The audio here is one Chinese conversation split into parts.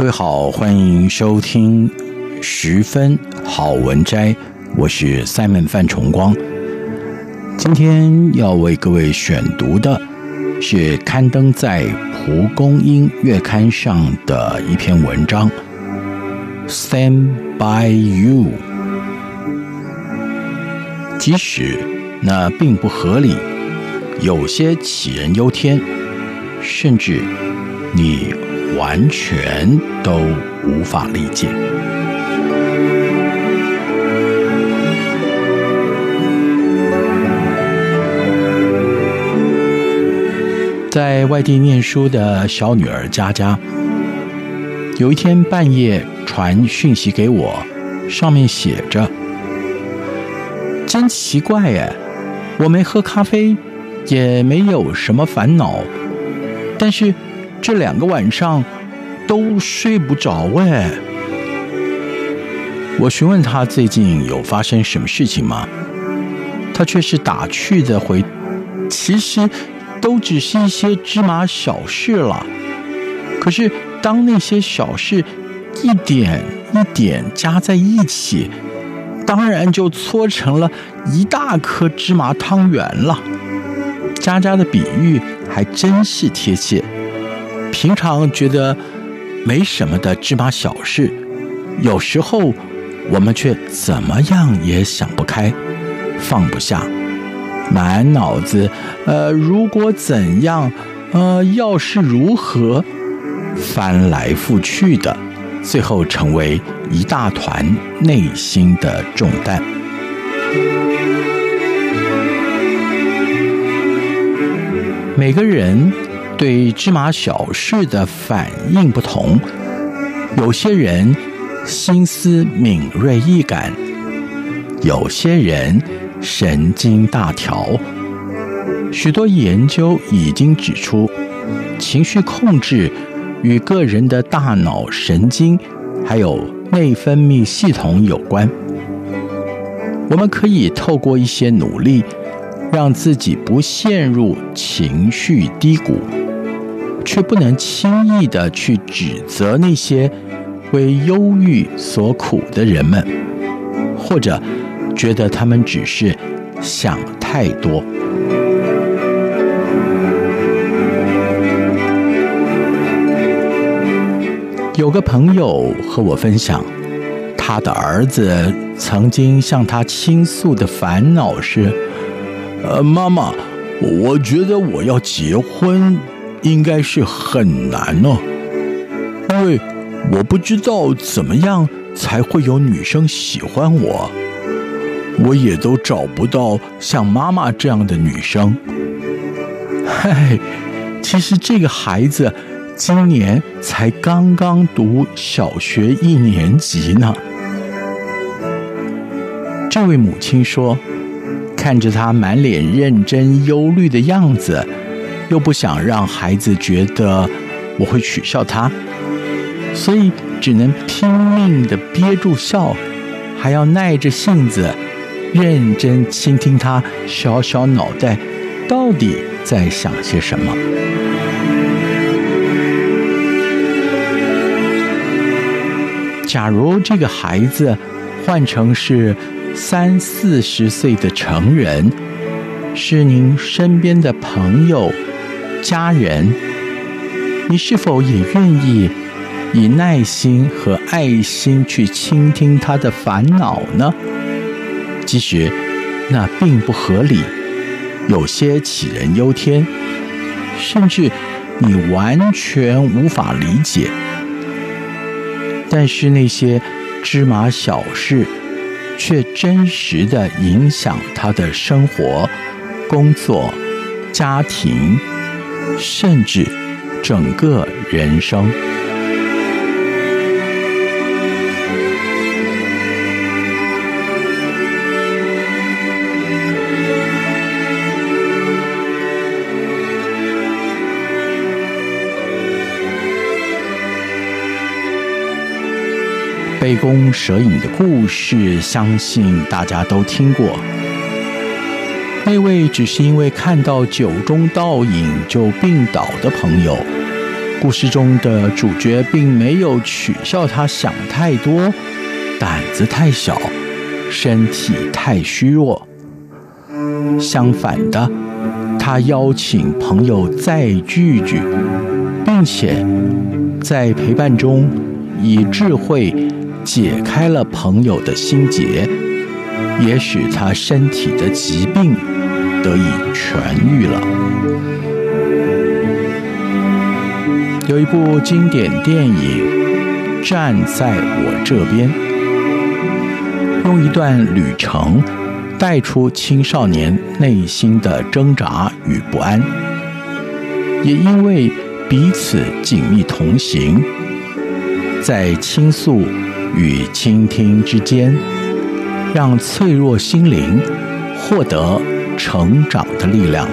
各位好，欢迎收听十分好文摘，我是 Simon 范崇光。今天要为各位选读的是刊登在《蒲公英月刊》上的一篇文章，《Stand by You》。即使那并不合理，有些杞人忧天，甚至你。完全都无法理解。在外地念书的小女儿佳佳，有一天半夜传讯息给我，上面写着：“真奇怪哎，我没喝咖啡，也没有什么烦恼，但是……”这两个晚上都睡不着哎！我询问他最近有发生什么事情吗？他却是打趣的回：“其实都只是一些芝麻小事了。可是当那些小事一点一点加在一起，当然就搓成了一大颗芝麻汤圆了。”佳佳的比喻还真是贴切。平常觉得没什么的芝麻小事，有时候我们却怎么样也想不开，放不下，满脑子呃，如果怎样，呃，要是如何，翻来覆去的，最后成为一大团内心的重担。每个人。对芝麻小事的反应不同，有些人心思敏锐易感，有些人神经大条。许多研究已经指出，情绪控制与个人的大脑神经还有内分泌系统有关。我们可以透过一些努力，让自己不陷入情绪低谷。却不能轻易的去指责那些为忧郁所苦的人们，或者觉得他们只是想太多。有个朋友和我分享，他的儿子曾经向他倾诉的烦恼是：“呃，妈妈，我觉得我要结婚。”应该是很难呢，因为我不知道怎么样才会有女生喜欢我，我也都找不到像妈妈这样的女生。嗨，其实这个孩子今年才刚刚读小学一年级呢。这位母亲说，看着他满脸认真忧虑的样子。又不想让孩子觉得我会取笑他，所以只能拼命的憋住笑，还要耐着性子认真倾听他小小脑袋到底在想些什么。假如这个孩子换成是三四十岁的成人，是您身边的朋友。家人，你是否也愿意以耐心和爱心去倾听他的烦恼呢？其实那并不合理，有些杞人忧天，甚至你完全无法理解。但是那些芝麻小事，却真实地影响他的生活、工作、家庭，甚至整个人生。杯弓蛇影的故事，相信大家都听过。那位只是因为看到酒中倒影就病倒的朋友，故事中的主角并没有取笑他想太多、胆子太小、身体太虚弱。相反的，他邀请朋友再聚聚，并且在陪伴中以智慧。解开了朋友的心结，也使他身体的疾病得以痊愈了。有一部经典电影《站在我这边》，用一段旅程带出青少年内心的挣扎与不安，也因为彼此紧密同行，在倾诉。与倾听之间，让脆弱心灵获得成长的力量。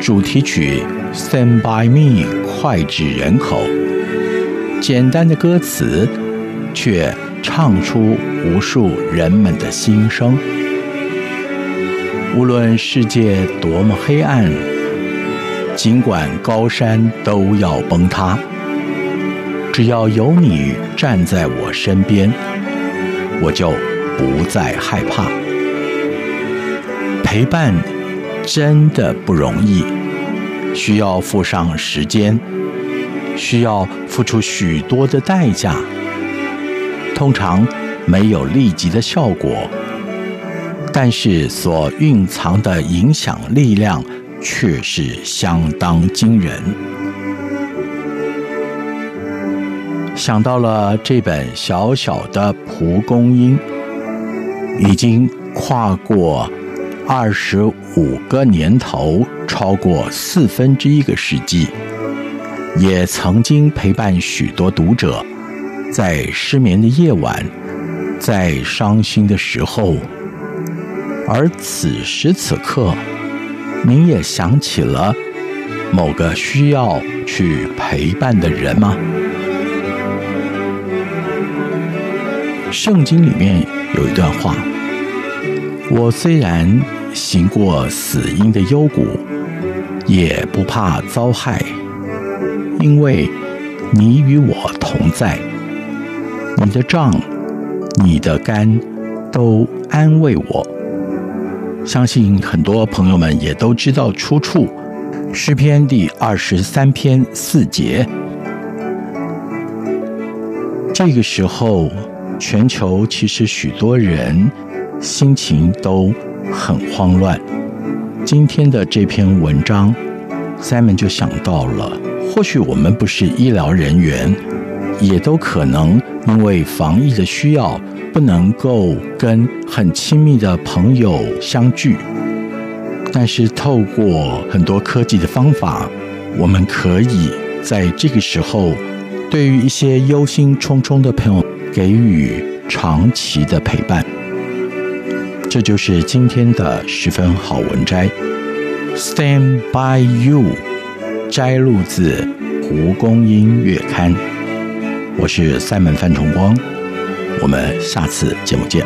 主题曲《Stand by Me》脍炙人口，简单的歌词却唱出无数人们的心声。无论世界多么黑暗，尽管高山都要崩塌。只要有你站在我身边，我就不再害怕。陪伴真的不容易，需要付上时间，需要付出许多的代价。通常没有立即的效果，但是所蕴藏的影响力量却是相当惊人。想到了这本小小的蒲公英，已经跨过二十五个年头，超过四分之一个世纪，也曾经陪伴许多读者，在失眠的夜晚，在伤心的时候，而此时此刻，您也想起了某个需要去陪伴的人吗？圣经里面有一段话：“我虽然行过死荫的幽谷，也不怕遭害，因为你与我同在。你的杖、你的竿都安慰我。”相信很多朋友们也都知道出处，诗篇第二十三篇四节。这个时候。全球其实许多人心情都很慌乱。今天的这篇文章，Simon 就想到了，或许我们不是医疗人员，也都可能因为防疫的需要，不能够跟很亲密的朋友相聚。但是透过很多科技的方法，我们可以在这个时候，对于一些忧心忡忡的朋友。给予长期的陪伴，这就是今天的十分好文摘。Stand by you，摘录自《蒲公英月刊》。我是三门范崇光，我们下次节目见。